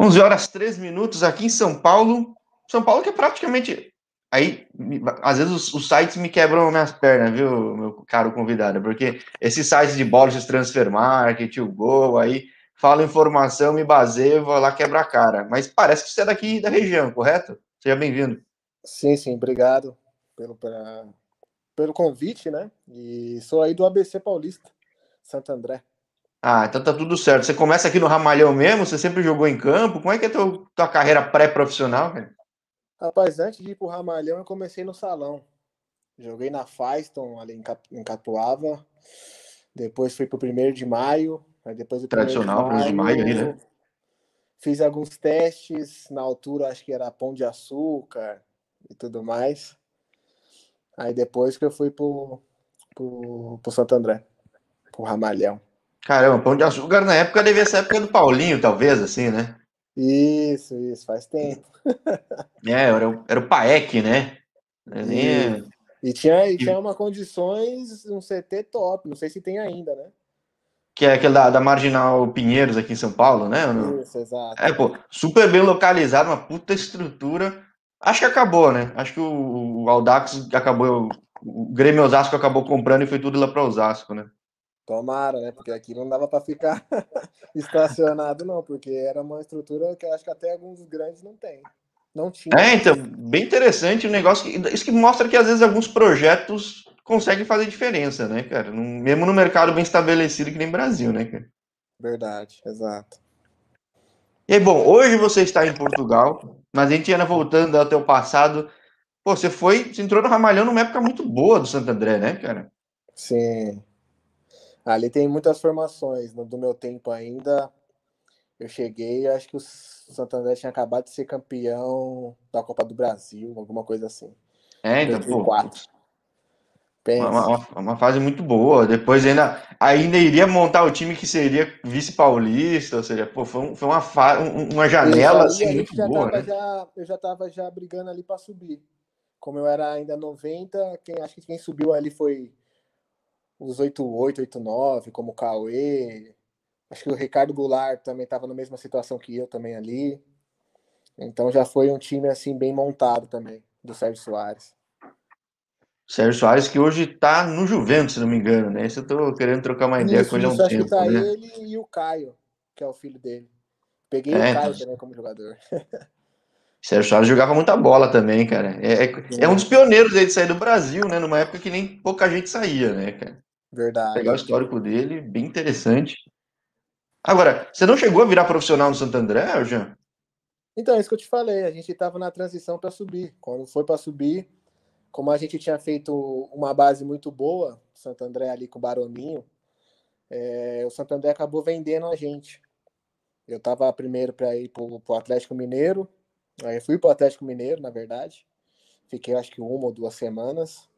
11 horas 3 minutos aqui em São Paulo. São Paulo que é praticamente. Aí, às vezes, os, os sites me quebram minhas pernas, viu, meu caro convidado? Porque esses sites de bola, de transfer market, o gol, aí fala informação, me baseio, vou lá quebrar a cara. Mas parece que você é daqui da região, correto? Seja bem-vindo. Sim, sim, obrigado pelo, pra, pelo convite, né? E sou aí do ABC Paulista, Santo André. Ah, então tá tudo certo. Você começa aqui no Ramalhão mesmo? Você sempre jogou em campo? Como é que é a tua, carreira pré-profissional, Rapaz, antes de ir pro Ramalhão, eu comecei no salão. Joguei na Faiston, ali em Capuava. Depois fui pro primeiro de maio. Depois o Tradicional, primeiro de maio, aí, né? Fiz alguns testes. Na altura, acho que era pão de açúcar e tudo mais. Aí depois que eu fui pro, pro, pro Santo André, pro Ramalhão. Caramba, Pão de Açúcar na época devia ser a época do Paulinho, talvez, assim, né? Isso, isso, faz tempo. é, era, era o Paek, né? E, e, tinha, e tinha uma condições, um CT top, não sei se tem ainda, né? Que é aquele da, da Marginal Pinheiros aqui em São Paulo, né? Isso, exato. É, pô, super bem localizado, uma puta estrutura. Acho que acabou, né? Acho que o, o Audax acabou, o Grêmio Osasco acabou comprando e foi tudo lá para Osasco, né? Tomara, né? Porque aqui não dava para ficar estacionado, não, porque era uma estrutura que eu acho que até alguns grandes não tem. Não tinha. É, então, bem interessante o negócio. Que, isso que mostra que às vezes alguns projetos conseguem fazer diferença, né, cara? mesmo no mercado bem estabelecido que nem Brasil, né, cara? Verdade, exato. E aí, bom, hoje você está em Portugal, mas a gente ainda voltando ao teu passado. Pô, você foi, você entrou no Ramalhão numa época muito boa do Santo André, né, cara? Sim, Ali tem muitas formações. No do meu tempo ainda, eu cheguei, acho que o Santo André tinha acabado de ser campeão da Copa do Brasil, alguma coisa assim. É, então, 2004. Uma, uma, uma, fase muito boa. Depois ainda, ainda iria montar o time que seria vice-paulista, ou seja, pô, foi, um, foi uma, uma janela assim, muito boa. Né? Já, eu já estava já brigando ali para subir. Como eu era ainda 90, quem, acho que quem subiu ali foi os 88, 89, como o Cauê. Acho que o Ricardo Goulart também estava na mesma situação que eu também ali. Então já foi um time assim bem montado também, do Sérgio Soares. Sérgio Soares que hoje está no Juventus, se não me engano, né? Isso eu tô querendo trocar uma ideia isso, com ele há um tempo. Acho que tá né? ele e o Caio, que é o filho dele. Peguei é, o Caio então... também como jogador. Sérgio Soares jogava muita bola também, cara. É, é, é um dos pioneiros aí de sair do Brasil, né? Numa época que nem pouca gente saía, né, cara? Verdade. Pegar o histórico dele, bem interessante. Agora, você não chegou a virar profissional no Santo André, Jean? Então, é isso que eu te falei. A gente estava na transição para subir. Quando foi para subir, como a gente tinha feito uma base muito boa, Santo André ali com o Baroninho, é, o Santo André acabou vendendo a gente. Eu estava primeiro para ir para o Atlético Mineiro, aí eu fui para o Atlético Mineiro, na verdade. Fiquei acho que uma ou duas semanas.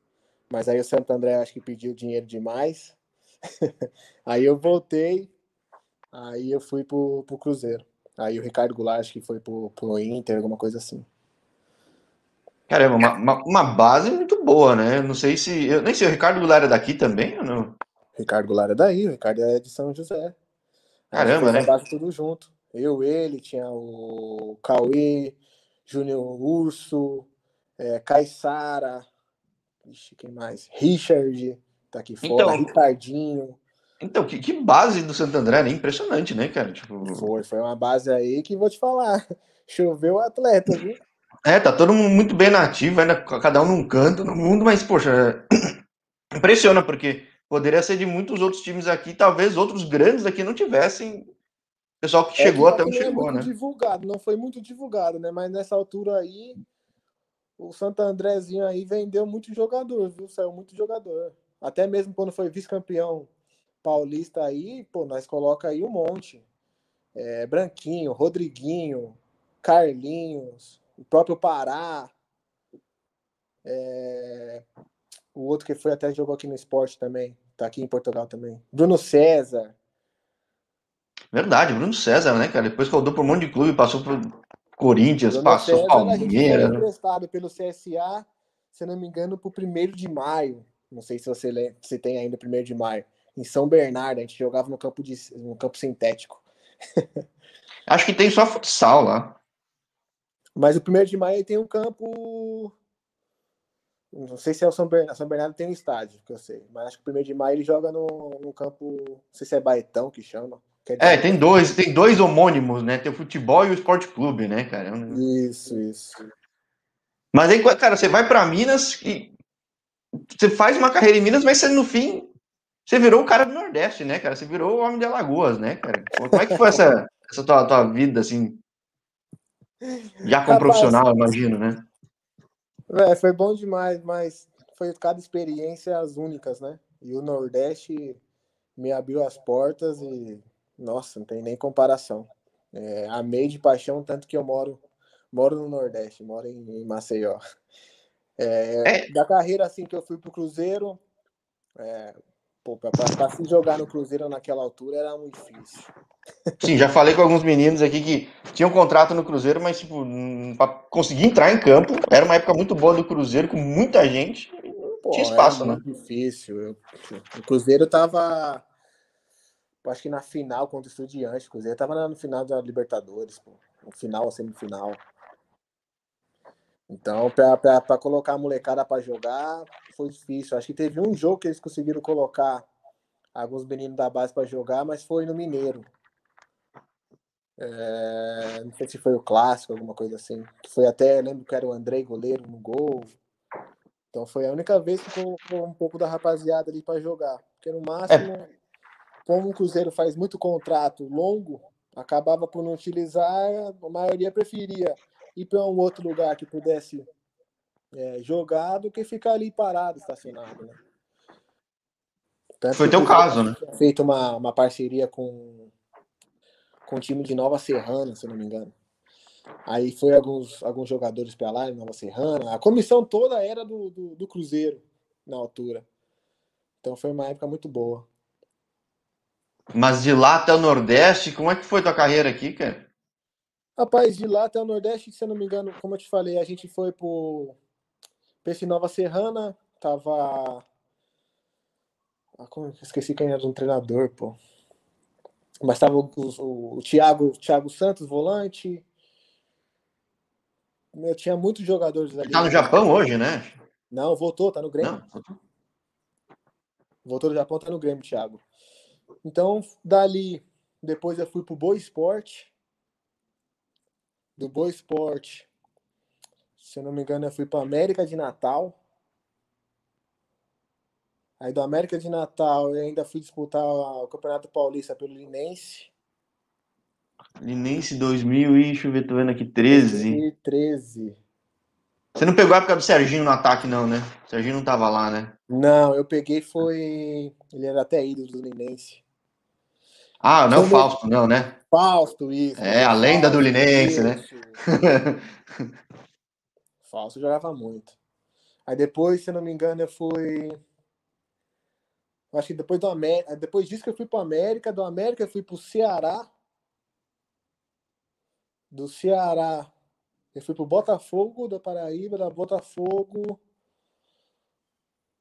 Mas aí o Santo André acho que pediu dinheiro demais. aí eu voltei, aí eu fui pro, pro Cruzeiro. Aí o Ricardo Goulart acho que foi pro, pro Inter, alguma coisa assim. Caramba, uma, uma, uma, base muito boa, né? Não sei se. Eu nem sei, o Ricardo Goulart é daqui também ou não? Ricardo Goulart é daí, o Ricardo é de São José. Caramba, né? base tudo junto. Eu, ele, tinha o Cauê, Júnior Urso, é, Caissara, Ixi, quem mais? Richard, tá aqui fora, então, Ricardinho. Então, que, que, base do Santo André, né? Impressionante, né, cara? Tipo... Foi, foi uma base aí que vou te falar. Choveu o atleta, viu? É, tá todo mundo muito bem nativo, ainda cada um num canto no mundo, mas, poxa, impressiona, porque poderia ser de muitos outros times aqui, talvez outros grandes aqui não tivessem pessoal que é chegou que até onde chegou, é né? divulgado, não foi muito divulgado, né? Mas nessa altura aí, o Santo Andrezinho aí vendeu muito jogador, viu? Saiu muito jogador. Até mesmo quando foi vice-campeão paulista aí, pô, nós coloca aí um monte. É, Branquinho, Rodriguinho, Carlinhos, o próprio Pará. É, o outro que foi até jogou aqui no esporte também, tá aqui em Portugal também. Bruno César. Verdade, Bruno César, né, cara? Depois rodou por um monte de clube, passou por Corinthians, passou César, Palmeiras. Foi emprestado pelo CSA, se não me engano, para o primeiro de maio. Não sei se você se tem ainda o primeiro de maio. Em São Bernardo, a gente jogava no campo, de, no campo sintético. Acho que tem só futsal lá. Mas o primeiro de maio tem um campo. Não sei se é o São Bernardo. São Bernardo tem um estádio, que eu sei. Mas acho que o primeiro de maio ele joga no, no campo. Não sei se é Baetão que chama. É, tem dois, tem dois homônimos, né? Tem o futebol e o esporte clube, né, cara? Isso, isso. Mas aí, cara, você vai para Minas e você faz uma carreira em Minas, mas você, no fim, você virou o cara do Nordeste, né, cara? Você virou o homem de Alagoas, né, cara? Como é que foi essa, essa tua, tua vida, assim? Já como Rapaz, profissional, imagino, né? É, foi bom demais, mas foi cada experiência as únicas, né? E o Nordeste me abriu as portas e nossa, não tem nem comparação. É, amei de paixão, tanto que eu moro moro no Nordeste, moro em, em Maceió. É, é. Da carreira assim que eu fui pro Cruzeiro, é, para se jogar no Cruzeiro naquela altura era muito difícil. Sim, já falei com alguns meninos aqui que tinham contrato no Cruzeiro, mas tipo, para conseguir entrar em campo, era uma época muito boa do Cruzeiro, com muita gente, Pô, tinha espaço, né? difícil. O Cruzeiro tava acho que na final contra o Estudiante, o Cruzeiro tava no final da Libertadores, pô, no final, semifinal. Então, para colocar a molecada para jogar, foi difícil. Acho que teve um jogo que eles conseguiram colocar alguns meninos da base para jogar, mas foi no Mineiro. É, não sei se foi o clássico, alguma coisa assim. Foi até, lembro que era o Andrei goleiro no gol. Então foi a única vez que colocou um pouco da rapaziada ali para jogar. Porque no máximo, é. Como o Cruzeiro faz muito contrato longo, acabava por não utilizar, a maioria preferia ir para um outro lugar que pudesse é, jogar do que ficar ali parado, estacionado. Né? Tanto Foi teu caso, né? Feito uma, uma parceria com, com o time de Nova Serrana, se não me engano. Aí foi alguns, alguns jogadores para lá em Nova Serrana. A comissão toda era do, do, do Cruzeiro na altura. Então foi uma época muito boa. Mas de lá até o Nordeste, como é que foi tua carreira aqui, cara? Rapaz, de lá até o Nordeste, se eu não me engano, como eu te falei, a gente foi pro esse Nova Serrana, tava. Ah, como... Esqueci quem era um treinador, pô. Mas tava o, o, o Thiago, Thiago Santos, volante. Eu tinha muitos jogadores ali. Tá no Japão hoje, né? Não, voltou, tá no Grêmio. Não. Voltou do Japão, tá no Grêmio, Thiago. Então, dali, depois eu fui pro Boa Esporte do Boa Esporte. Se eu não me engano, eu fui para América de Natal. Aí do América de Natal eu ainda fui disputar o Campeonato Paulista pelo Linense. Linense 2000 e deixa eu ver, tô vendo aqui, 13. 2013. Você não pegou a época do Serginho no ataque, não, né? O Serginho não tava lá, né? Não, eu peguei foi. Ele era até ídolo do Linense. Ah, não é o Fausto, não, né? Fausto, isso. É, a lenda do Linense, né? Fausto jogava muito. Aí depois, se eu não me engano, eu fui. Acho que depois do América. Depois disso que eu fui para América, do América eu fui para o Ceará. Do Ceará, eu fui para o Botafogo da Paraíba, da Botafogo.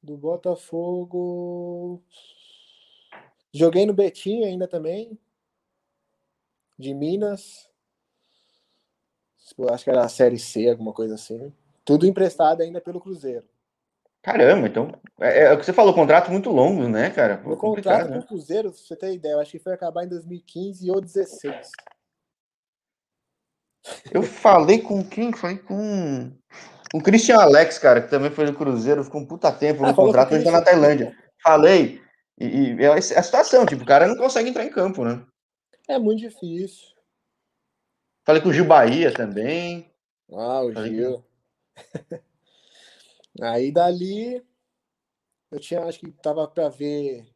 Do Botafogo. Joguei no Betim ainda também. De Minas. Acho que era a Série C, alguma coisa assim. Tudo emprestado ainda pelo Cruzeiro. Caramba, então. É, é o que você falou, contrato muito longo, né, cara? Meu contrato né? com o Cruzeiro, pra você ter ideia, eu acho que foi acabar em 2015 ou 2016. Eu falei com quem? Falei com. Com o Christian Alex, cara, que também foi do Cruzeiro, ficou um puta tempo no ah, contrato, hoje tá na Tailândia. Falei. E, e é a situação, tipo, o cara não consegue entrar em campo, né? É muito difícil. Falei com o Gil Bahia também. Ah, o Falei Gil. Aí dali eu tinha, acho que tava para ver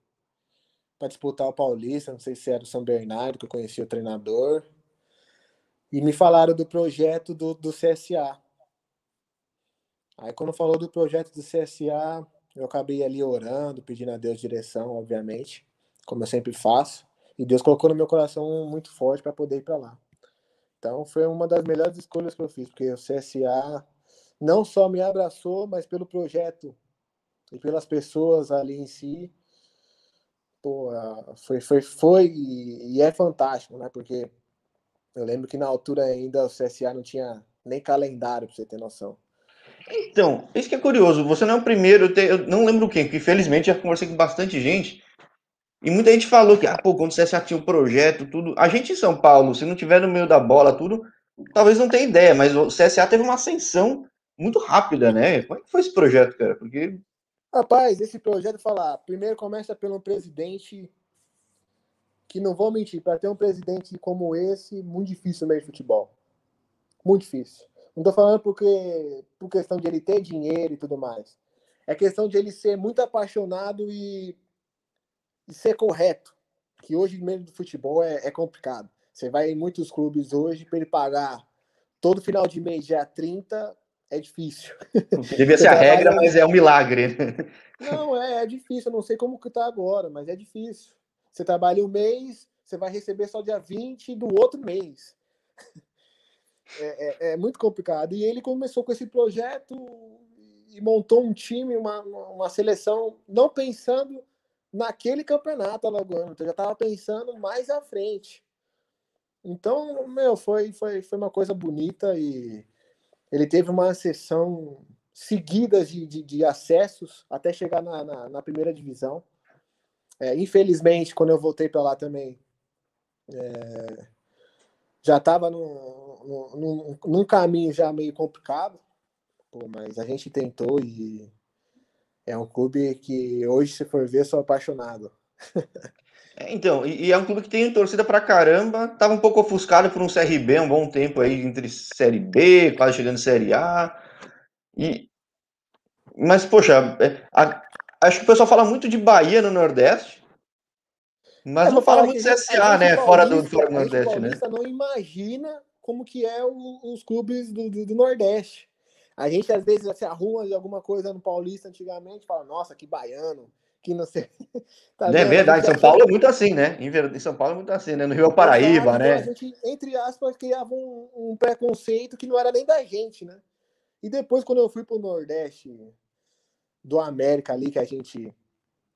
para disputar o Paulista, não sei se era o São Bernardo, que eu conhecia o treinador. E me falaram do projeto do, do CSA. Aí quando falou do projeto do CSA, eu acabei ali orando, pedindo a Deus direção, obviamente, como eu sempre faço. E Deus colocou no meu coração muito forte para poder ir para lá. Então foi uma das melhores escolhas que eu fiz, porque o CSA não só me abraçou, mas pelo projeto e pelas pessoas ali em si, pô, foi, foi, foi e é fantástico, né? Porque eu lembro que na altura ainda o CSA não tinha nem calendário, pra você ter noção. Então, isso que é curioso. Você não é o primeiro, eu, te, eu não lembro quem, porque felizmente já conversei com bastante gente. E muita gente falou que, ah, pô, quando o CSA tinha um projeto, tudo. A gente em São Paulo, se não tiver no meio da bola, tudo, talvez não tenha ideia, mas o CSA teve uma ascensão muito rápida, né? Como é que foi esse projeto, cara? Porque. Rapaz, esse projeto, falar, primeiro começa pelo presidente que não vou mentir, para ter um presidente como esse, muito difícil no meio de futebol. Muito difícil. Não estou falando porque por questão de ele ter dinheiro e tudo mais. É questão de ele ser muito apaixonado e, e ser correto. Que hoje, no meio do futebol, é, é complicado. Você vai em muitos clubes hoje, para ele pagar todo final de mês, dia 30, é difícil. Devia ser a regra, mas é um milagre. Não, é, é difícil. Eu não sei como que tá agora, mas é difícil. Você trabalha um mês, você vai receber só dia 20 do outro mês. É, é, é, muito complicado. E ele começou com esse projeto e montou um time, uma, uma seleção, não pensando naquele campeonato alagoano, então já estava pensando mais à frente. Então, meu, foi, foi, foi uma coisa bonita e ele teve uma sessão seguida de, de, de acessos até chegar na, na, na primeira divisão. É, infelizmente, quando eu voltei para lá também, é, já estava num, num, num, caminho já meio complicado, pô, mas a gente tentou e é um clube que hoje, se for ver, sou apaixonado. É, então, e, e, é um clube que tem torcida pra caramba, tava um pouco ofuscado por um CRB um bom tempo aí entre Série B, quase chegando Série A. E, mas, poxa, é, a, Acho que o pessoal fala muito de Bahia no Nordeste, mas é, não fala muito de CSA, né? Fora do, fora do Nordeste, né? não imagina como que é o, os clubes do, do, do, Nordeste. A gente às vezes se arruma de alguma coisa no Paulista antigamente, fala, nossa, que baiano, que não sei. tá é verdade, São Paulo é muito assim, né? Em São Paulo é muito assim, né? No Rio é Paraíba, né? Então a gente, entre aspas, criava um, um preconceito que não era nem da gente, né? E depois, quando eu fui pro Nordeste, do América ali, que a gente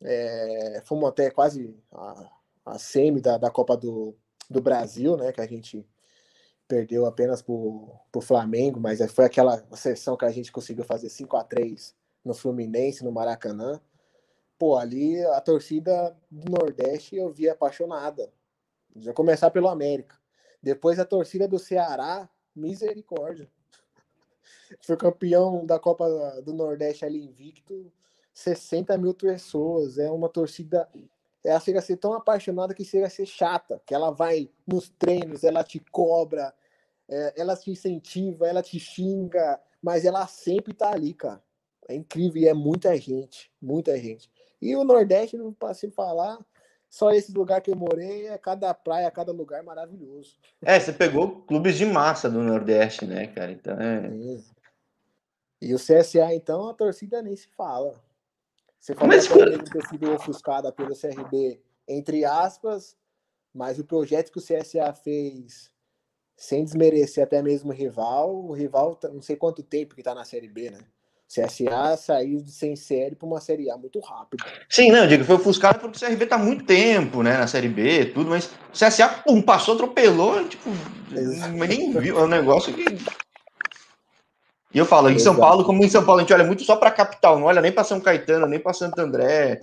é, fomos até quase a, a semi da, da Copa do, do Brasil, né? Que a gente perdeu apenas pro, pro Flamengo, mas foi aquela sessão que a gente conseguiu fazer 5 a 3 no Fluminense, no Maracanã. Pô, ali a torcida do Nordeste eu vi apaixonada. Já começar pelo América. Depois a torcida do Ceará, misericórdia foi campeão da Copa do Nordeste ali invicto, 60 mil pessoas, é uma torcida, ela chega a ser tão apaixonada que chega a ser chata, que ela vai nos treinos, ela te cobra, é, ela te incentiva, ela te xinga, mas ela sempre tá ali, cara. É incrível e é muita gente, muita gente. E o Nordeste, não posso falar, só esse lugar que eu morei, é cada praia, cada lugar maravilhoso. É, você pegou clubes de massa do Nordeste, né, cara? Então é. E o CSA, então, a torcida nem se fala. Você falou mas... que ter sido ofuscada pelo CRB, entre aspas, mas o projeto que o CSA fez, sem desmerecer até mesmo o rival, o rival, tá, não sei quanto tempo que tá na Série B, né? CSA saiu de sem série para uma série A muito rápido. Sim, não, eu digo, foi ofuscado porque o CRB tá muito tempo, né, na série B, tudo, mas o CSA, pum, passou, atropelou, tipo, mas nem viu, é um negócio que. E eu falo, em São Paulo, como em São Paulo a gente olha muito só para capital, não olha nem para São Caetano, nem para Santo André,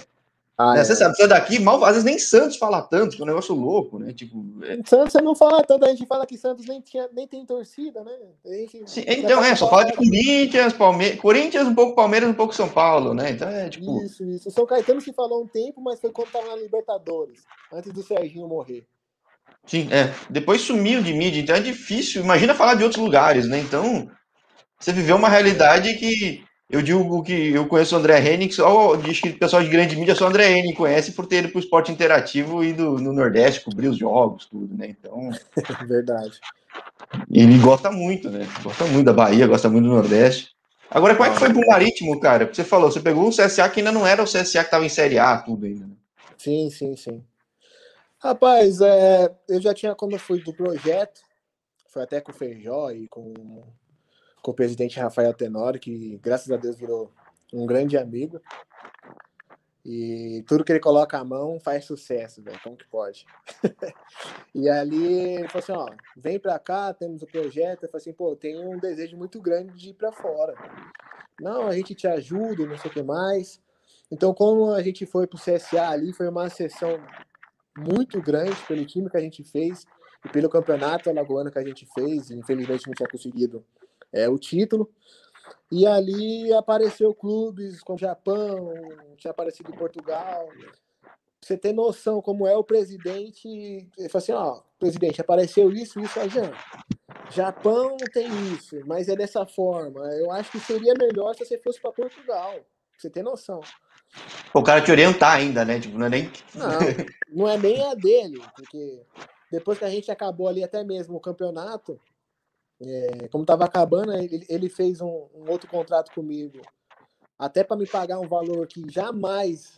ah, né? é. Você sabe, você daqui, mal, às vezes nem Santos fala tanto, que é um negócio louco, né? Tipo, é... Santos você não fala tanto, a gente fala que Santos nem, tinha, nem tem torcida, né? Gente, Sim, então, é, só fala de Corinthians, Palmeiras, Corinthians, um pouco Palmeiras, um pouco São Paulo, né? Então é tipo. Isso, isso. O São Caetano se falou um tempo, mas foi quando tava na Libertadores, antes do Serginho morrer. Sim, é. Depois sumiu de mídia, então é difícil. Imagina falar de outros lugares, né? Então, você viveu uma realidade que eu digo que eu conheço o André Henning, só diz que o pessoal de grande mídia só o André Henning conhece por ter ido para o esporte interativo e do, no Nordeste cobrir os jogos, tudo, né? Então. Verdade. Ele gosta muito, né? Gosta muito da Bahia, gosta muito do Nordeste. Agora, como é que foi pro Marítimo, cara? Você falou, você pegou um CSA que ainda não era o CSA que estava em Série A, tudo ainda. Né? Sim, sim, sim. Rapaz, é, eu já tinha, quando eu fui do projeto, foi até com o Feijó e com com o presidente Rafael Tenório, que graças a Deus virou um grande amigo. E tudo que ele coloca a mão faz sucesso, velho. Como que pode? e ali ele falou assim: ó, vem pra cá, temos o projeto. Eu falei assim: pô, tenho um desejo muito grande de ir pra fora. Não, a gente te ajuda, não sei o que mais. Então, como a gente foi pro CSA ali, foi uma sessão muito grande pelo time que a gente fez e pelo campeonato alagoano que a gente fez. Infelizmente não tinha conseguido é, o título. E ali apareceu clubes como Japão, tinha aparecido Portugal. Pra você ter noção como é o presidente, ele falou assim, ó, presidente, apareceu isso, isso, a Jean. Japão tem isso, mas é dessa forma. Eu acho que seria melhor se você fosse para Portugal. Pra você ter noção. O cara te orientar ainda, né? Tipo, não é nem. Não, não é nem a dele, porque depois que a gente acabou ali até mesmo o campeonato, é, como estava acabando, ele, ele fez um, um, outro contrato comigo, até para me pagar um valor que jamais,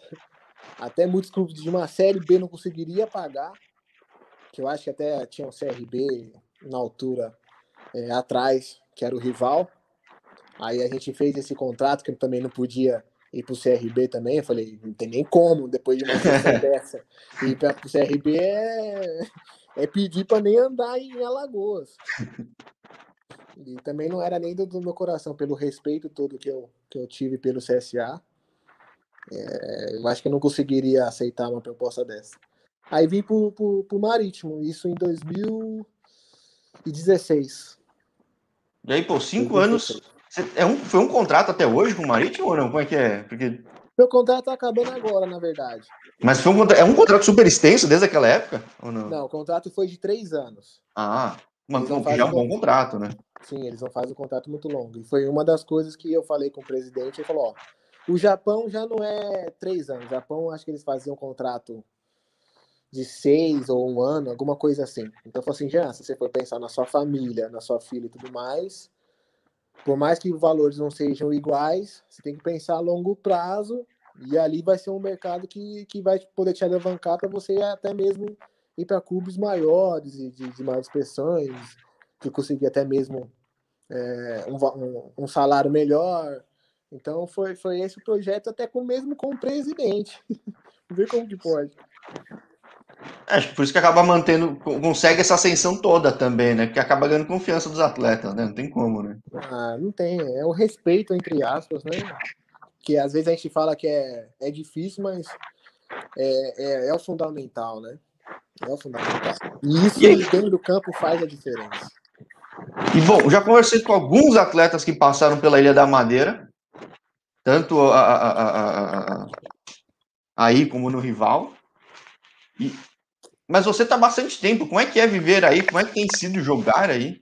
até muitos clubes de uma série B não conseguiria pagar, que eu acho que até tinha um CRB na altura é, atrás, que era o rival. Aí a gente fez esse contrato que eu também não podia ir para o CRB também. Eu falei, não tem nem como, depois de uma sessão dessa, ir para o CRB é, é pedir para nem andar em Alagoas. E também não era nem do, do, meu coração, pelo respeito todo que eu, que eu tive pelo CSA. É, eu acho que eu não conseguiria aceitar uma proposta dessa. Aí vim pro, pro, pro Marítimo, isso em 2016. E aí, por cinco 2016. anos. É um, foi um contrato até hoje com o Marítimo ou não? Como é que é? Porque... Meu contrato tá acabando agora, na verdade. Mas foi um, é um contrato super extenso desde aquela época? Ou não? Não, o contrato foi de três anos. Ah, mas já é um bom contrato, né? Sim, eles não fazem um contrato muito longo. E foi uma das coisas que eu falei com o presidente. Ele falou: ó, o Japão já não é três anos. O Japão, acho que eles faziam um contrato de seis ou um ano, alguma coisa assim. Então, eu falei assim: já, se você for pensar na sua família, na sua filha e tudo mais, por mais que os valores não sejam iguais, você tem que pensar a longo prazo. E ali vai ser um mercado que, que vai poder te alavancar para você até mesmo ir para clubes maiores e de, de mais expressões que conseguir até mesmo é, um, um, salário melhor. Então foi, foi esse o projeto, até com mesmo com o presidente. Ver como que pode. É, acho que por isso que acaba mantendo, consegue essa ascensão toda também, né? Que acaba ganhando confiança dos atletas, né? Não tem como, né? Ah, não tem. É o respeito, entre aspas, né? Que às vezes a gente fala que é, é difícil, mas é, é, é o fundamental, né? É o fundamental. E isso e dentro do campo faz a diferença. E bom, já conversei com alguns atletas que passaram pela Ilha da Madeira, tanto a, a, a, aí como no rival. E, mas você está bastante tempo. Como é que é viver aí? Como é que tem sido jogar aí?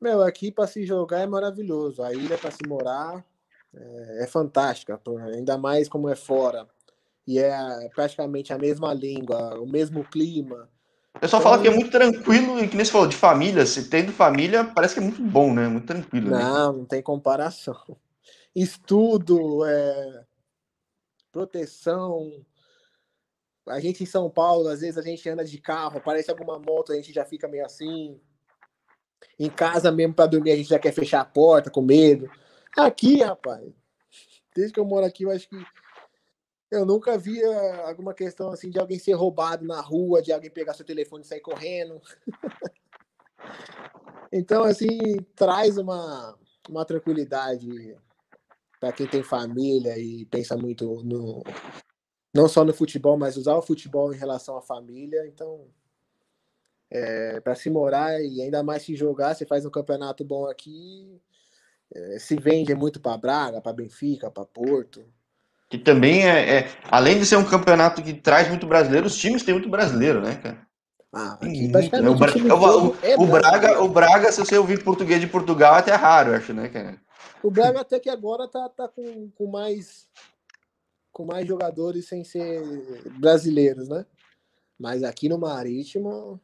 Meu, aqui para se jogar é maravilhoso. A ilha para se morar é, é fantástica, ainda mais como é fora. E é praticamente a mesma língua, o mesmo clima. O pessoal então, fala que é muito tranquilo e que nem você falou, de família, se tendo família, parece que é muito bom, né? Muito tranquilo. Né? Não, né? não tem comparação. Estudo, é... proteção. A gente em São Paulo, às vezes a gente anda de carro, aparece alguma moto, a gente já fica meio assim. Em casa mesmo para dormir, a gente já quer fechar a porta com medo. Aqui, rapaz, desde que eu moro aqui, eu acho que eu nunca via alguma questão assim de alguém ser roubado na rua, de alguém pegar seu telefone e sair correndo. então, assim, traz uma, uma tranquilidade para quem tem família e pensa muito no não só no futebol, mas usar o futebol em relação à família. Então, é, para se morar e ainda mais se jogar, você faz um campeonato bom aqui, é, se vende muito para Braga, para Benfica, para Porto que também é, é, além de ser um campeonato que traz muito brasileiro, os times têm muito brasileiro, né, cara? Ah, aqui, muito, né? o, Bra o, é o, Braga, o Braga, se você ouvir português de Portugal, é até raro, acho, né, cara? O Braga até que agora tá, tá com, com mais com mais jogadores sem ser brasileiros, né? Mas aqui no Marítimo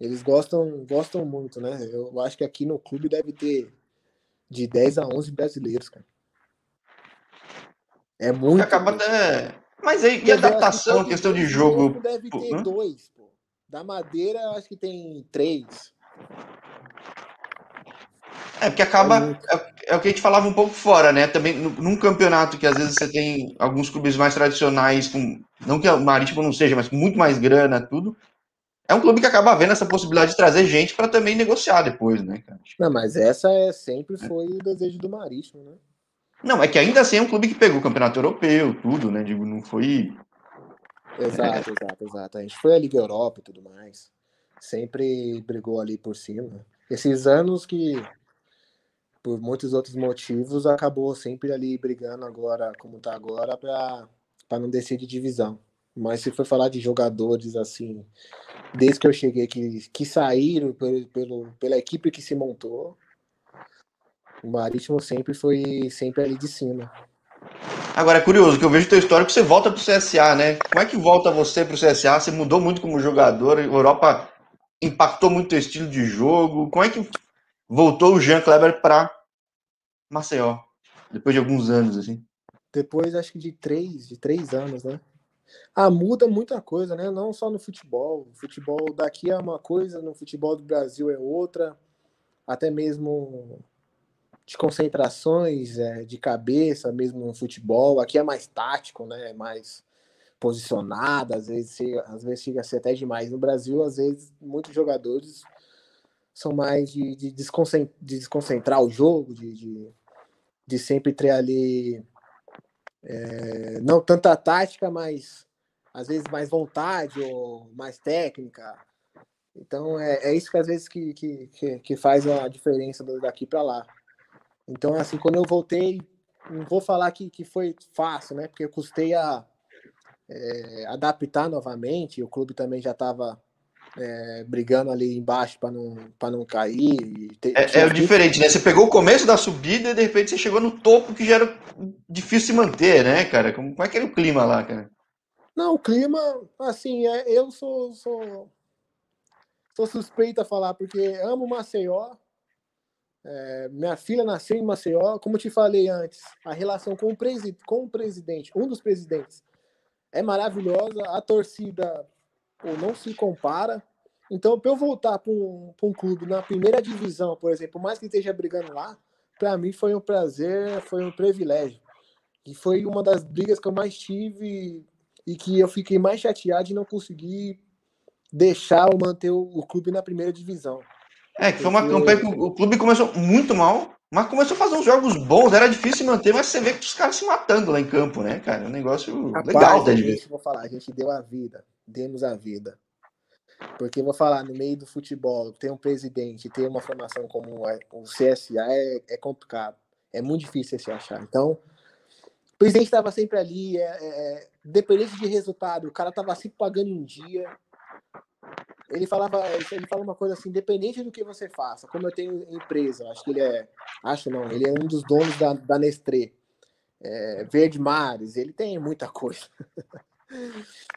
eles gostam gostam muito, né? Eu acho que aqui no clube deve ter de 10 a 11 brasileiros, cara. É muito. Acaba até. Mas aí, e adaptação, questão de jogo? Deve ter dois, pô. Da Madeira, acho que tem três. É, porque acaba. É, é, o que a gente falava um pouco fora, né? Também num campeonato que às vezes você tem alguns clubes mais tradicionais, com. Não que o Marítimo não seja, mas com muito mais grana, tudo. É um clube que acaba vendo essa possibilidade de trazer gente para também negociar depois, né, cara? Não, mas essa é, sempre foi o desejo do Marítimo, né? Não, é que ainda assim é um clube que pegou o campeonato europeu, tudo, né? Digo, não foi. Exato, é... exato, exato. A gente foi a Liga Europa e tudo mais. Sempre brigou ali por cima. Esses anos que, por muitos outros motivos, acabou sempre ali brigando agora, como tá agora, para não descer de divisão. Mas se for falar de jogadores assim, desde que eu cheguei, que, que saíram pelo, pelo, pela equipe que se montou, o Marítimo sempre foi sempre ali de cima. Agora é curioso que eu vejo teu histórico, você volta pro CSA, né? Como é que volta você pro CSA? Você mudou muito como jogador, a Europa impactou muito teu estilo de jogo. Como é que voltou o Jean Kleber para Maceió? Depois de alguns anos, assim. Depois, acho que de três, de três anos, né? Ah, muda muita coisa, né? Não só no futebol. O futebol daqui é uma coisa, no futebol do Brasil é outra. Até mesmo de concentrações é, de cabeça, mesmo no futebol. Aqui é mais tático, né? É mais posicionado, às vezes, às vezes chega a ser até demais. No Brasil, às vezes, muitos jogadores são mais de, de, desconcentrar, de desconcentrar o jogo, de, de, de sempre ter ali é, não tanta tática, mas às vezes mais vontade ou mais técnica. Então é, é isso que às vezes que, que, que faz a diferença daqui para lá. Então, assim, quando eu voltei, não vou falar que, que foi fácil, né? Porque eu custei a é, adaptar novamente, o clube também já estava é, brigando ali embaixo para não, não cair. é, é diferente, né? Você pegou o começo da subida e de repente você chegou no topo que já era difícil se manter, né, cara? Como, como é que era o clima lá, cara? Não, o clima, assim, é, eu sou, sou, sou suspeita a falar, porque amo Maceió. É, minha filha nasceu em Maceió, como te falei antes, a relação com o, presi com o presidente, um dos presidentes, é maravilhosa. A torcida pô, não se compara. Então, para eu voltar para um, um clube na primeira divisão, por exemplo, mais que esteja brigando lá, para mim foi um prazer, foi um privilégio. E foi uma das brigas que eu mais tive e que eu fiquei mais chateado de não conseguir deixar ou manter o, o clube na primeira divisão. É, que foi uma campanha que o clube começou muito mal, mas começou a fazer uns jogos bons, era difícil manter, mas você vê que os caras se matando lá em campo, né, cara? É um negócio Rapaz, legal de ver. Vou falar, a gente deu a vida, demos a vida. Porque vou falar, no meio do futebol, ter um presidente, ter uma formação como o CSA é, é complicado. É muito difícil se achar. Então, o presidente estava sempre ali, é, é, é, dependente de resultado, o cara estava sempre pagando em dia ele falava, ele fala uma coisa assim, independente do que você faça, como eu tenho empresa, acho que ele é, acho não, ele é um dos donos da, da Nestlé, é, Verde Mares, ele tem muita coisa.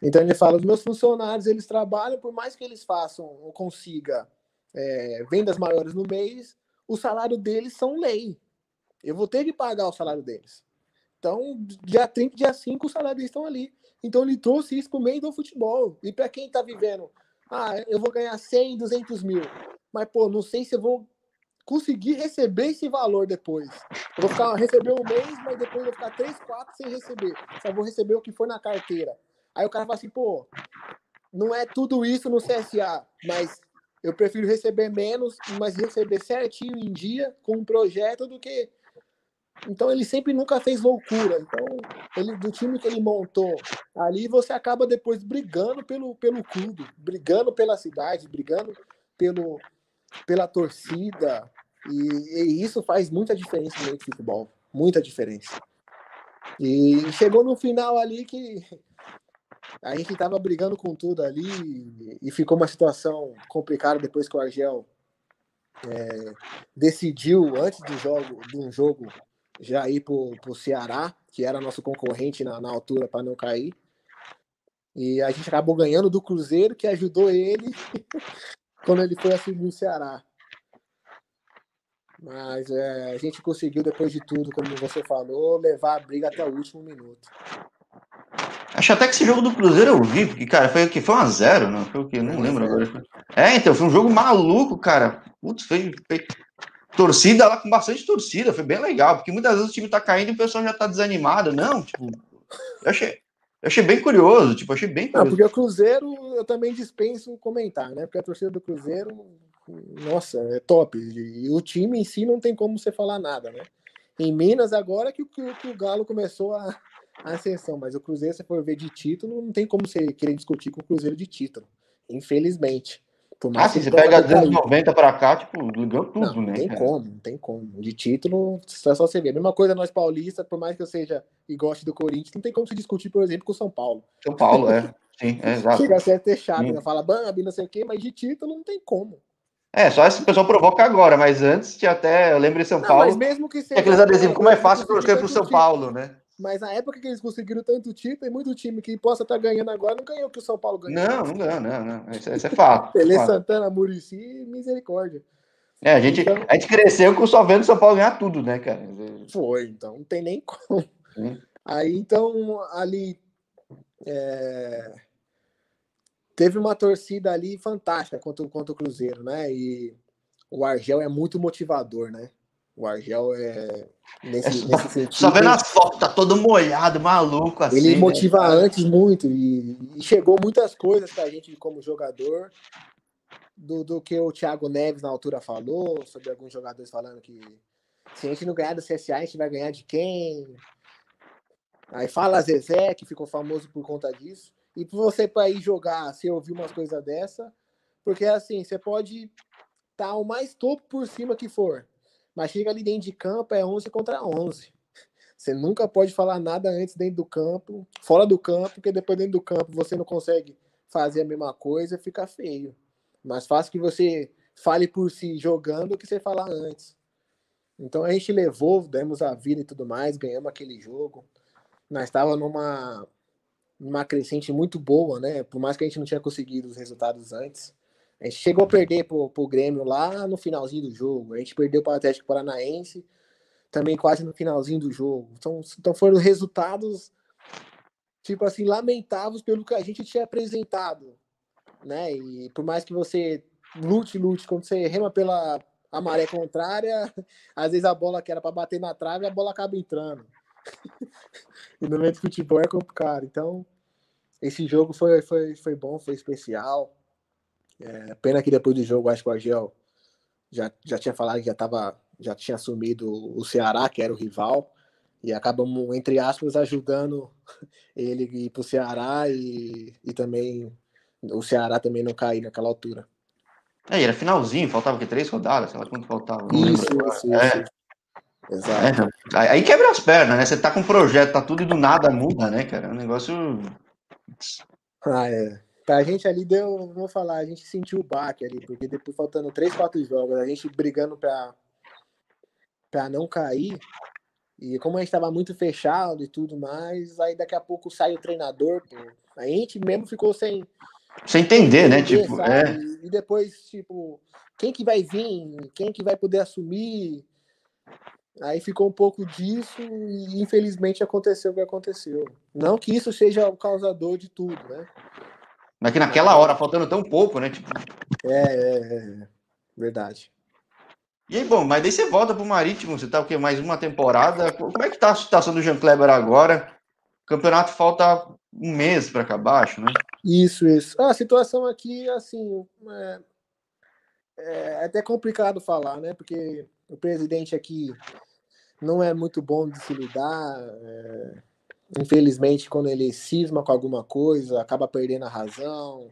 então ele fala, os meus funcionários, eles trabalham, por mais que eles façam ou consiga é, vendas maiores no mês, o salário deles são lei. Eu vou ter que pagar o salário deles. Então, dia 30, dia 5, os salários estão ali. Então ele trouxe isso para o meio do futebol. E para quem está vivendo ah, eu vou ganhar 100, 200 mil. Mas, pô, não sei se eu vou conseguir receber esse valor depois. Eu vou ficar, receber um mês, mas depois eu vou ficar 3, 4 sem receber. Só vou receber o que for na carteira. Aí o cara fala assim, pô, não é tudo isso no CSA, mas eu prefiro receber menos, mas receber certinho em dia com um projeto do que então ele sempre nunca fez loucura. Então, ele do time que ele montou ali, você acaba depois brigando pelo, pelo clube, brigando pela cidade, brigando pelo, pela torcida. E, e isso faz muita diferença no meio de futebol. Muita diferença. E chegou no final ali que a gente estava brigando com tudo ali e ficou uma situação complicada depois que o Argel é, decidiu antes do jogo, de um jogo já ir para o Ceará, que era nosso concorrente na, na altura para não cair. E a gente acabou ganhando do Cruzeiro, que ajudou ele quando ele foi assumir o Ceará. Mas é, a gente conseguiu, depois de tudo, como você falou, levar a briga até o último minuto. Acho até que esse jogo do Cruzeiro eu vi, porque, cara, foi o que? Foi um a zero, não? Foi o que? Não lembro agora. É, então, foi um jogo maluco, cara. Putz, foi, foi, torcida lá com bastante torcida, foi bem legal, porque muitas vezes o time tá caindo e o pessoal já tá desanimado. Não, tipo, eu achei, eu achei bem curioso, tipo, achei bem curioso. Não, porque o Cruzeiro eu também dispenso comentar, né? Porque a torcida do Cruzeiro, nossa, é top. E o time em si não tem como você falar nada, né? Em Minas, agora que, que, que o Galo começou a, a ascensão, mas o Cruzeiro, se for ver de título, não tem como você querer discutir com o Cruzeiro de título, infelizmente. Ah, se você pega dos anos 90 para cá, tipo, ganhou tudo, não, né? Não tem como, não tem como. De título, só, só você ver. A mesma coisa nós paulistas, por mais que eu seja e goste do Corinthians, não tem como se discutir, por exemplo, com o São Paulo. São Paulo, é. Sim, é exato. Chega a ser até chato, né? Fala, Bambi, não sei o quê, mas de título não tem como. É, só esse pessoal provoca agora, mas antes tinha até, eu lembro de São não, Paulo. Mas mesmo que seja. Aqueles adesivos, como é fácil torcer pro São Paulo, né? Mas na época que eles conseguiram tanto título, tem muito time que possa estar tá ganhando agora, não ganhou o que o São Paulo ganhou. Não, não ganhou, não, não. Isso, isso é fato. Pelé, fato. Santana, Murici, misericórdia. É, a gente, então, a gente cresceu com só vendo o São Paulo ganhar tudo, né, cara? Foi, então não tem nem como. Aí, então, ali. É... Teve uma torcida ali fantástica contra, contra o Cruzeiro, né? E o Argel é muito motivador, né? O Argel é. Nesse, é só, nesse sentido, só vendo as fotos, tá todo molhado, maluco. Assim, ele né, motiva né, antes muito e, e, chegou muitas coisas pra gente como jogador. Do, do que o Thiago Neves na altura falou, sobre alguns jogadores falando que se a gente não ganhar do CSA, a gente vai ganhar de quem? Aí fala Zezé, que ficou famoso por conta disso. E para você para ir jogar, você ouvir umas coisas dessa, porque assim, você pode estar tá o mais topo por cima que for. Mas chega ali dentro de campo, é 11 contra 11. Você nunca pode falar nada antes dentro do campo, fora do campo, porque depois dentro do campo você não consegue fazer a mesma coisa, fica feio. Mais fácil que você fale por si jogando que você falar antes. Então a gente levou, demos a vida e tudo mais, ganhamos aquele jogo. Nós estávamos numa, numa crescente muito boa, né? Por mais que a gente não tinha conseguido os resultados antes. A gente chegou a perder pro, pro Grêmio lá no finalzinho do jogo. A gente perdeu para o Atlético Paranaense também quase no finalzinho do jogo. Então, então foram resultados tipo assim lamentáveis pelo que a gente tinha apresentado, né? E por mais que você lute, lute, quando você rema pela a maré contrária, às vezes a bola que era para bater na trave, a bola acaba entrando. e no meio do futebol é complicado. Então, esse jogo foi, foi, foi bom, foi especial. É, pena que depois do jogo, acho que o Argel já, já tinha falado que já, tava, já tinha assumido o Ceará, que era o rival, e acabamos, entre aspas, ajudando ele ir para o Ceará e, e também o Ceará também não cair naquela altura. É, era finalzinho, faltava que três rodadas, sei lá quanto faltava. Isso, isso, é. isso. Exato. É, aí quebra as pernas, né? Você tá com um projeto, tá tudo e do nada muda, né, cara? É um negócio. Ah, é. Pra gente ali deu, vou falar, a gente sentiu o baque ali, porque depois faltando três, quatro jogos, a gente brigando pra, pra não cair. E como a gente tava muito fechado e tudo mais, aí daqui a pouco sai o treinador, pô. A gente mesmo ficou sem. Sem entender, né? Tipo, é. E depois, tipo, quem que vai vir? Quem que vai poder assumir? Aí ficou um pouco disso e infelizmente aconteceu o que aconteceu. Não que isso seja o causador de tudo, né? Mas que naquela hora, faltando tão pouco, né? Tipo... É, é, é, verdade. E aí, bom, mas daí você volta pro Marítimo, você tá o quê? Mais uma temporada. Como é que tá a situação do Jean Kleber agora? O campeonato falta um mês para acabar, acho, né? Isso, isso. Ah, a situação aqui, assim, é, é até complicado falar, né? Porque o presidente aqui não é muito bom de se lidar. É, infelizmente, quando ele cisma com alguma coisa, acaba perdendo a razão.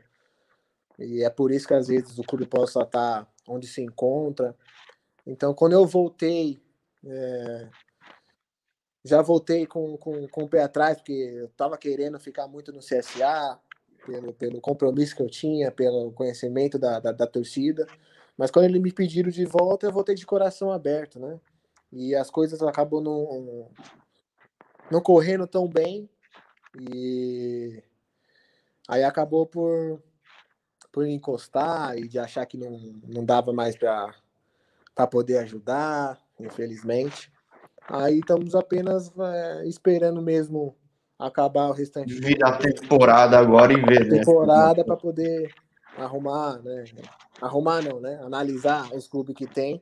E é por isso que às vezes o clube possa estar onde se encontra. Então, quando eu voltei, é, já voltei com, com, com o pé atrás, porque eu estava querendo ficar muito no CSA, pelo, pelo compromisso que eu tinha, pelo conhecimento da, da, da torcida. Mas quando eles me pediram de volta, eu voltei de coração aberto, né? E as coisas acabam não, não correndo tão bem. E aí acabou por, por encostar e de achar que não, não dava mais para poder ajudar, infelizmente. Aí estamos apenas é, esperando mesmo acabar o restante. Virar temporada agora e ver, né? Temporada para poder arrumar, né? Arrumar não, né? Analisar os clubes que tem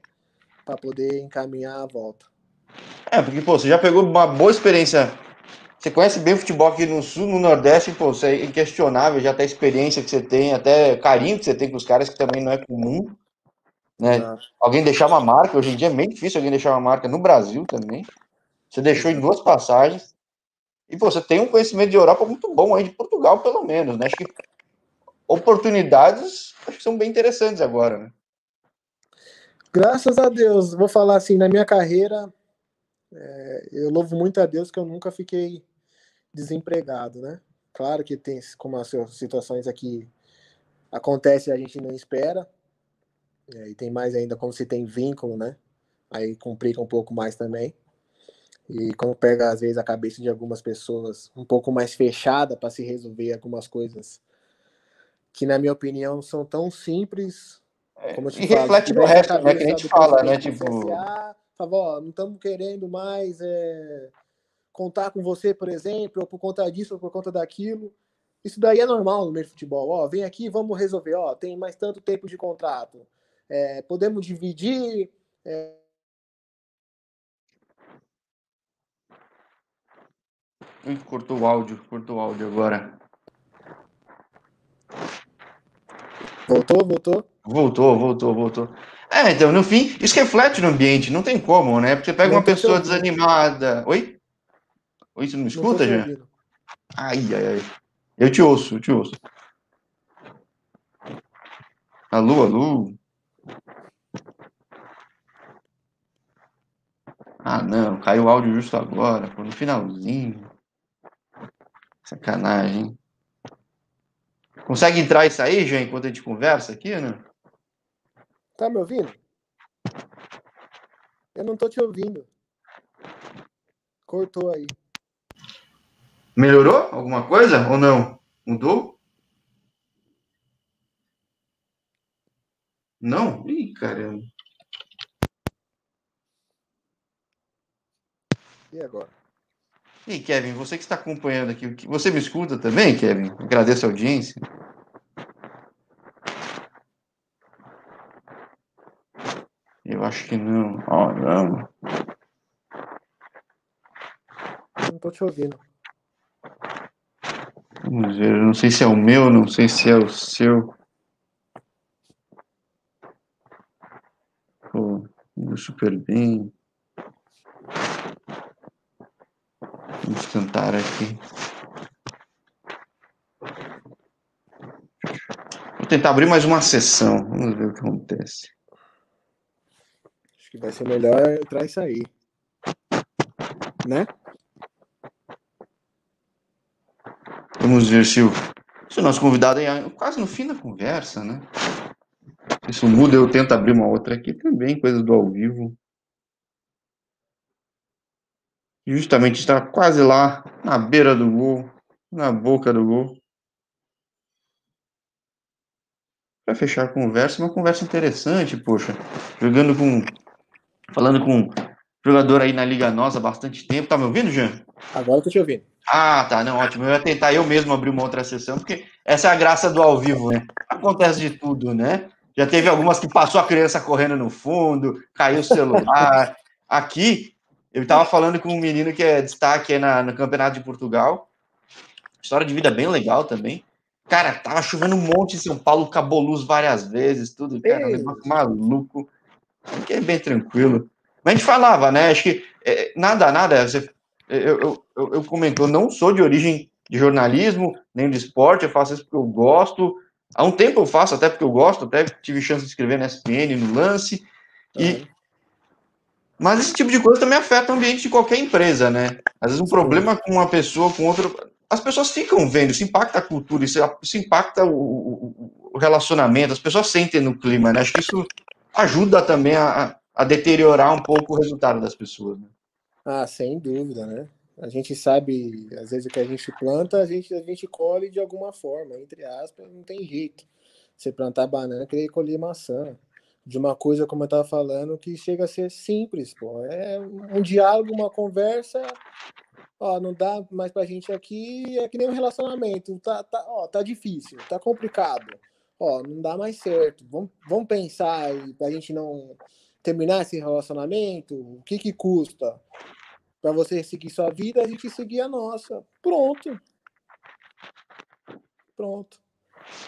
para poder encaminhar a volta. É, porque, pô, você já pegou uma boa experiência. Você conhece bem o futebol aqui no Sul, no Nordeste, pô, você é inquestionável, já até a experiência que você tem, até carinho que você tem com os caras, que também não é comum. Né? Alguém deixar uma marca, hoje em dia é bem difícil alguém deixar uma marca no Brasil também. Você deixou em duas passagens. E pô, você tem um conhecimento de Europa muito bom aí, de Portugal, pelo menos, né? Acho que oportunidades acho que são bem interessantes agora, né? Graças a Deus, vou falar assim, na minha carreira, é, eu louvo muito a Deus que eu nunca fiquei desempregado, né? Claro que tem como as situações aqui acontece a gente não espera, é, e tem mais ainda como se tem vínculo, né? Aí complica um pouco mais também. E como pega às vezes a cabeça de algumas pessoas um pouco mais fechada para se resolver algumas coisas que na minha opinião são tão simples é, como eu te e falo, reflete no resto, né? Que a gente fala, né? Tipo. CSA, fala, não estamos querendo mais é, contar com você, por exemplo, ou por conta disso, ou por conta daquilo. Isso daí é normal no meio de futebol. Ó, vem aqui, vamos resolver. Ó, tem mais tanto tempo de contrato. É, podemos dividir. É... Cortou o áudio, cortou o áudio agora. Voltou, voltou? Voltou, voltou, voltou. É, então, no fim, isso reflete no ambiente, não tem como, né? Porque você pega não uma pessoa desanimada. Oi? Oi, você não me escuta, já? Ai, ai, ai. Eu te ouço, eu te ouço. Alô, alô? Ah, não, caiu o áudio justo agora, no finalzinho. Sacanagem. Consegue entrar e sair, já, enquanto a gente conversa aqui, né? Tá me ouvindo? Eu não tô te ouvindo. Cortou aí. Melhorou alguma coisa ou não? Mudou? Não? Ih, caramba. E agora? E Kevin, você que está acompanhando aqui, você me escuta também, Kevin? Agradeço a audiência. Eu acho que não. Ó, oh, não. Não tô te ouvindo. Vamos ver, não sei se é o meu, não sei se é o seu. Pô, super bem. Vamos tentar aqui. Vou tentar abrir mais uma sessão. Vamos ver o que acontece. Que vai ser melhor entrar e sair. Né? Vamos ver se o, se o nosso convidado é quase no fim da conversa, né? Se isso muda, eu tento abrir uma outra aqui também, coisa do ao vivo justamente está quase lá, na beira do gol, na boca do gol. Para fechar a conversa, uma conversa interessante, poxa. Jogando com. Falando com um jogador aí na Liga Nossa há bastante tempo. Tá me ouvindo, Jean? Agora eu tô te ouvindo. Ah, tá, não, ótimo. Eu ia tentar eu mesmo abrir uma outra sessão, porque essa é a graça do ao vivo, né? Acontece de tudo, né? Já teve algumas que passou a criança correndo no fundo, caiu o celular. Aqui, eu estava falando com um menino que é destaque na, no Campeonato de Portugal. História de vida bem legal também. Cara, tava chovendo um monte em São Paulo, acabou luz várias vezes, tudo. Cara, um negócio maluco. Que é bem tranquilo. Mas a gente falava, né? Acho que é, nada, nada. Você, eu, eu, eu, eu comentou, não sou de origem de jornalismo, nem de esporte, eu faço isso porque eu gosto. Há um tempo eu faço, até porque eu gosto, até tive chance de escrever na SPN, no lance. E mas esse tipo de coisa também afeta o ambiente de qualquer empresa, né? Às vezes um problema com uma pessoa, com outra. As pessoas ficam vendo, isso impacta a cultura, isso, impacta o, o, relacionamento, as pessoas sentem no clima, né? Acho que isso ajuda também a, a deteriorar um pouco o resultado das pessoas. Né? Ah, sem dúvida, né? A gente sabe, às vezes, o que a gente planta, a gente, a gente colhe de alguma forma, entre aspas, não tem jeito. Você plantar banana, querer colher maçã de uma coisa, como eu estava falando, que chega a ser simples, pô. É um diálogo, uma conversa. Ó, não dá mais pra gente aqui, é que nem um relacionamento. Tá, tá, ó, tá difícil, tá complicado. Ó, não dá mais certo. Vamos, vamos pensar para a gente não terminar esse relacionamento? O que que custa? Para você seguir sua vida, a gente seguir a nossa. Pronto. Pronto.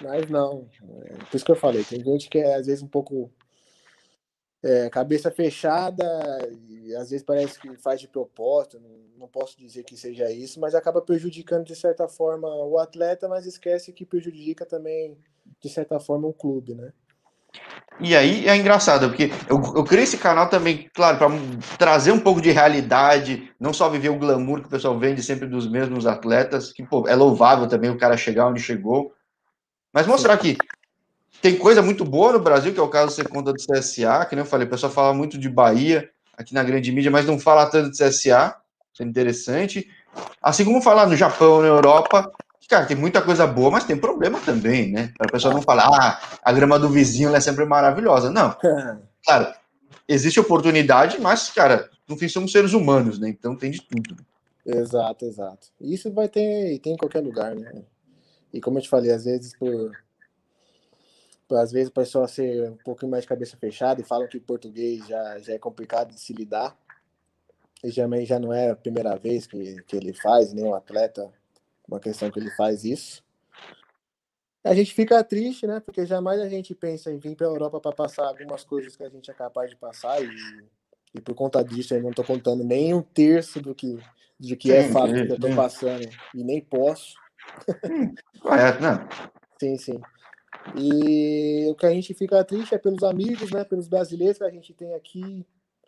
Mas não. É, por isso que eu falei, tem gente que é às vezes um pouco é, cabeça fechada e às vezes parece que faz de propósito, não, não, posso dizer que seja isso, mas acaba prejudicando de certa forma o atleta, mas esquece que prejudica também de certa forma o clube, né? E aí é engraçado, porque eu, eu criei esse canal também, claro, para trazer um pouco de realidade, não só viver o glamour que o pessoal vende sempre dos mesmos atletas, que pô, é louvável também o cara chegar onde chegou, mas mostrar que tem coisa muito boa no Brasil, que é o caso você conta do CSA, que nem eu falei, o pessoal fala muito de Bahia aqui na grande mídia, mas não fala tanto de CSA, isso é interessante. Assim como falar no Japão, na Europa, cara, tem muita coisa boa, mas tem problema também, né? Para a pessoa não falar, ah, a grama do vizinho é sempre maravilhosa. Não. Claro, existe oportunidade, mas, cara, no fim somos seres humanos, né? Então tem de tudo. Exato, exato. Isso vai ter, tem em qualquer lugar, né? E como eu te falei, às vezes por, por às vezes a pessoa ser um pouquinho mais de cabeça fechada e falam que português já, já é complicado de se lidar. E também já não é a primeira vez que, que ele faz, nem o atleta, uma questão que ele faz isso. A gente fica triste, né? Porque jamais a gente pensa em vir para a Europa para passar algumas coisas que a gente é capaz de passar e, e por conta disso eu não estou contando nem um terço do que, de que é fato que eu estou passando e nem posso. Correto, né? Sim, sim. E o que a gente fica triste é pelos amigos, né? Pelos brasileiros que a gente tem aqui,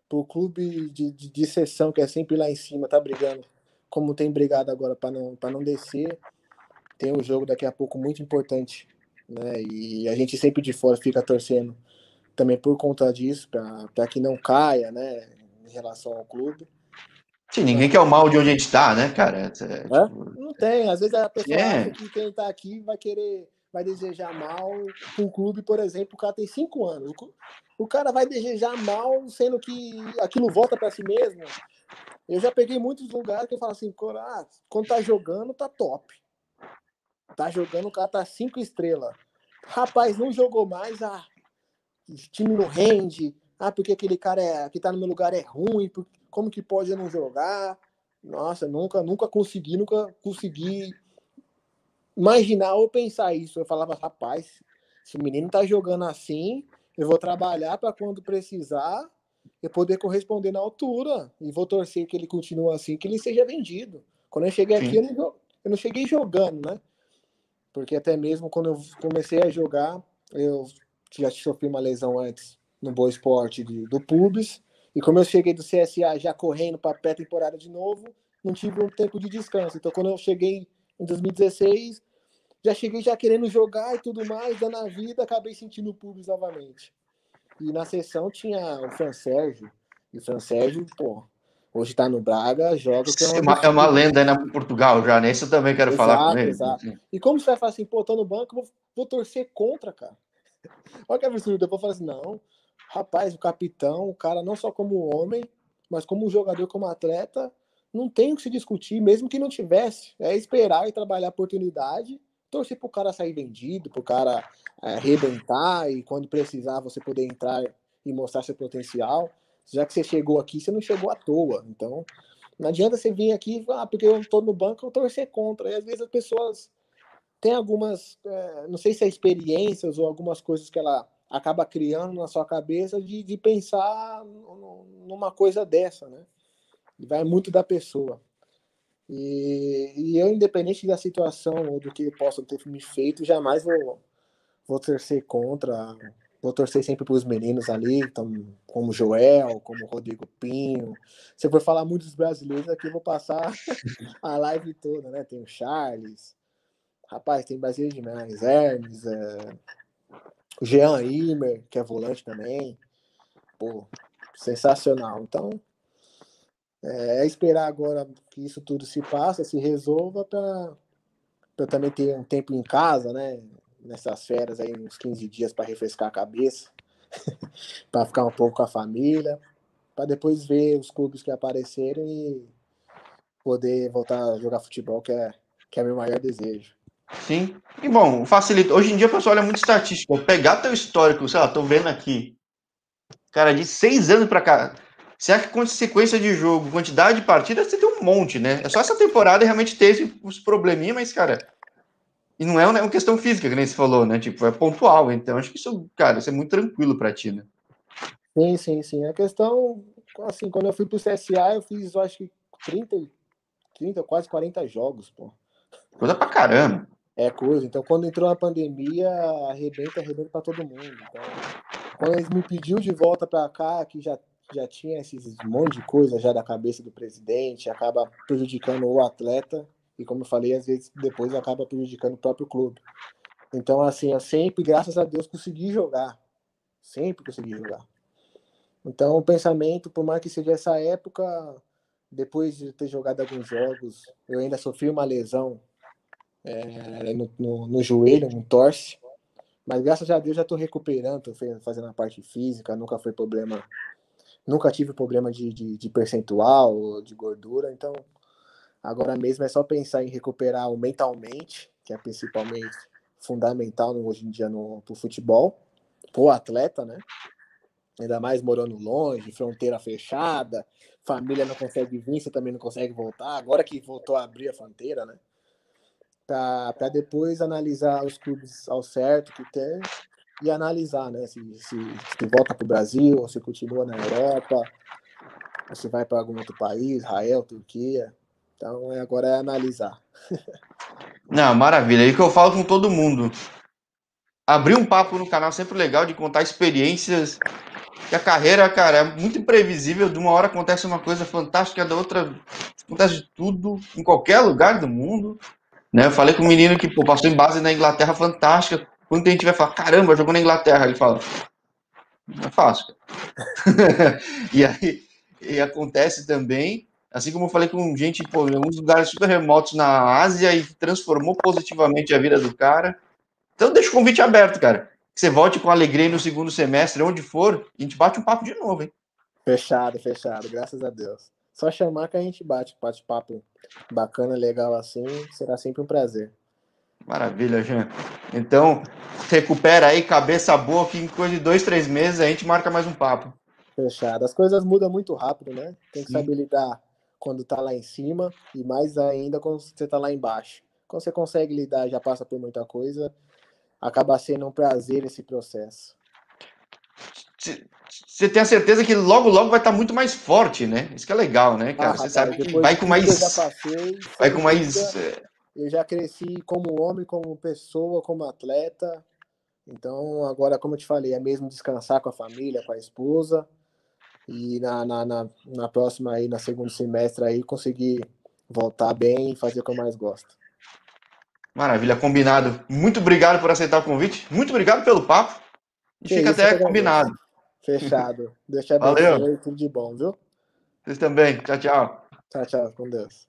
pro clube de, de, de sessão que é sempre lá em cima, tá brigando, como tem brigado agora para não, para não descer. Tem um jogo daqui a pouco muito importante, né? E a gente sempre de fora fica torcendo também por conta disso, para que não caia, né? Em relação ao clube. Sim, ninguém quer o mal de onde a gente está, né, cara? É, tipo... Não tem. Às vezes a pessoa é. acha que quem está aqui vai querer, vai desejar mal com o clube, por exemplo, o cara tem cinco anos. O cara vai desejar mal, sendo que aquilo volta para si mesmo. Eu já peguei muitos lugares que eu falo assim, ah, quando tá jogando, tá top. Tá jogando, o cara tá cinco estrelas. Rapaz, não jogou mais, ah, time não rende, ah, porque aquele cara é, que tá no meu lugar é ruim, como que pode eu não jogar? Nossa, nunca, nunca consegui, nunca consegui imaginar ou pensar isso. Eu falava, rapaz, se o menino tá jogando assim, eu vou trabalhar para quando precisar eu poder corresponder na altura e vou torcer que ele continue assim, que ele seja vendido. Quando eu cheguei aqui, eu não, eu não cheguei jogando, né? Porque até mesmo quando eu comecei a jogar, eu já sofri uma lesão antes no Boa Esporte de, do Pubis. E como eu cheguei do CSA já correndo para pré-temporada de novo, não tive um tempo de descanso. Então, quando eu cheguei em 2016, já cheguei já querendo jogar e tudo mais, dando a vida, acabei sentindo o Pubis novamente. E na sessão tinha o Fran Sérgio. E o Fran Sérgio, pô, hoje tá no Braga, joga. É uma, é uma lenda aí na Portugal já, né? Isso eu também quero exato, falar com ele. Exato. E como você vai falar assim, pô, tô no banco, vou, vou torcer contra, cara. Olha que absurdo. Depois falar assim, não, rapaz, o capitão, o cara, não só como homem, mas como jogador, como atleta, não tem o que se discutir, mesmo que não tivesse. É esperar e trabalhar a oportunidade torcer pro cara sair vendido, pro cara é, arrebentar e quando precisar você poder entrar e mostrar seu potencial. Já que você chegou aqui, você não chegou à toa. Então, não adianta você vir aqui ah, porque eu estou no banco, eu torcer contra. E às vezes as pessoas têm algumas, é, não sei se é experiências ou algumas coisas que ela acaba criando na sua cabeça de, de pensar numa coisa dessa, né? E vai muito da pessoa. E, e, eu, independente da situação ou do que possa ter me feito, jamais vou, vou torcer contra. Vou torcer sempre para os meninos ali, então, como Joel, como Rodrigo Pinho. Se eu for falar muito dos brasileiros aqui, eu vou passar a live toda, né? Tem o Charles. Rapaz, tem brasileiro demais. Hermes, é... o Jean Imer, que é volante também. Pô, sensacional. Então, é, é esperar agora que isso tudo se passe, se resolva, para eu também ter um tempo em casa, né? Nessas férias aí, uns 15 dias para refrescar a cabeça, para ficar um pouco com a família, para depois ver os clubes que aparecerem e poder voltar a jogar futebol, que é, que é meu maior desejo. Sim. E bom, facilita. Hoje em dia o pessoal olha muito estatístico. Vou pegar teu histórico, sei lá, tô vendo aqui. Cara, de seis anos para cá. Será que com sequência de jogo, quantidade de partidas, você tem um monte, né? É só essa temporada realmente teve os probleminha, mas, cara. E não é uma questão física, que nem você falou, né? Tipo, é pontual. Então, acho que isso, cara, isso é muito tranquilo pra ti, né? Sim, sim, sim. A questão, assim, quando eu fui pro CSA, eu fiz, eu acho que 30, 30, quase 40 jogos, pô. Coisa pra caramba. É coisa. Então, quando entrou a pandemia, arrebenta, arrebenta pra todo mundo. Então, quando eles me pediu de volta pra cá, que já, já tinha esses monte de coisa já da cabeça do presidente, acaba prejudicando o atleta. E como eu falei, às vezes depois acaba prejudicando o próprio clube. Então, assim, eu sempre, graças a Deus, consegui jogar. Sempre consegui jogar. Então, o pensamento, por mais que seja essa época, depois de ter jogado alguns jogos, eu ainda sofri uma lesão é, no, no, no, joelho, um torce. Mas graças a Deus já estou recuperando, estou fazendo a parte física, nunca foi problema, nunca tive problema de, de, de percentual, de gordura, então agora mesmo é só pensar em recuperar o mentalmente, que é principalmente fundamental hoje em dia no pro futebol, pro atleta, né? ainda mais morando longe, fronteira fechada, família não consegue vir, você também não consegue voltar. Agora que voltou a abrir a fronteira, né? Para depois analisar os clubes ao certo que tem e analisar, né? Se, se, se volta para o Brasil, ou se continua na Europa, ou se vai para algum outro país, Israel, Turquia. Então é, agora é analisar. Não, maravilha. É isso que eu falo com todo mundo. Abrir um papo no canal é sempre legal de contar experiências que a carreira, cara, é muito imprevisível. De uma hora acontece uma coisa fantástica, da outra acontece tudo, em qualquer lugar do mundo. Né? Eu falei com um menino que pô, passou em base na Inglaterra fantástica. Quando a gente vai falar, caramba, jogou na Inglaterra, ele fala, não é fácil. e aí e acontece também, assim como eu falei com gente pô, em alguns lugares super remotos na Ásia e transformou positivamente a vida do cara. Então deixa o convite aberto, cara que você volte com alegria no segundo semestre, onde for, e a gente bate um papo de novo, hein? Fechado, fechado, graças a Deus. Só chamar que a gente bate, bate papo bacana, legal assim, será sempre um prazer. Maravilha, Jean. Então, recupera aí, cabeça boa, que em coisa de dois, três meses a gente marca mais um papo. Fechado. As coisas mudam muito rápido, né? Tem que saber lidar quando tá lá em cima e mais ainda quando você tá lá embaixo. Quando você consegue lidar, já passa por muita coisa, acaba sendo um prazer esse processo. Você tem a certeza que logo, logo vai estar muito mais forte, né? Isso que é legal, né, cara? Ah, você sabe que vai com mais. Passei, vai com mais. Eu já cresci como homem, como pessoa, como atleta. Então, agora, como eu te falei, é mesmo descansar com a família, com a esposa. E na, na, na, na próxima aí, na segundo semestre aí, conseguir voltar bem e fazer o que eu mais gosto. Maravilha, combinado. Muito obrigado por aceitar o convite. Muito obrigado pelo papo. E fica até combinado. Fechado. Deixa eu abençoe. Tudo de bom, viu? Vocês também. Tchau, tchau. Tchau, tchau. Com Deus.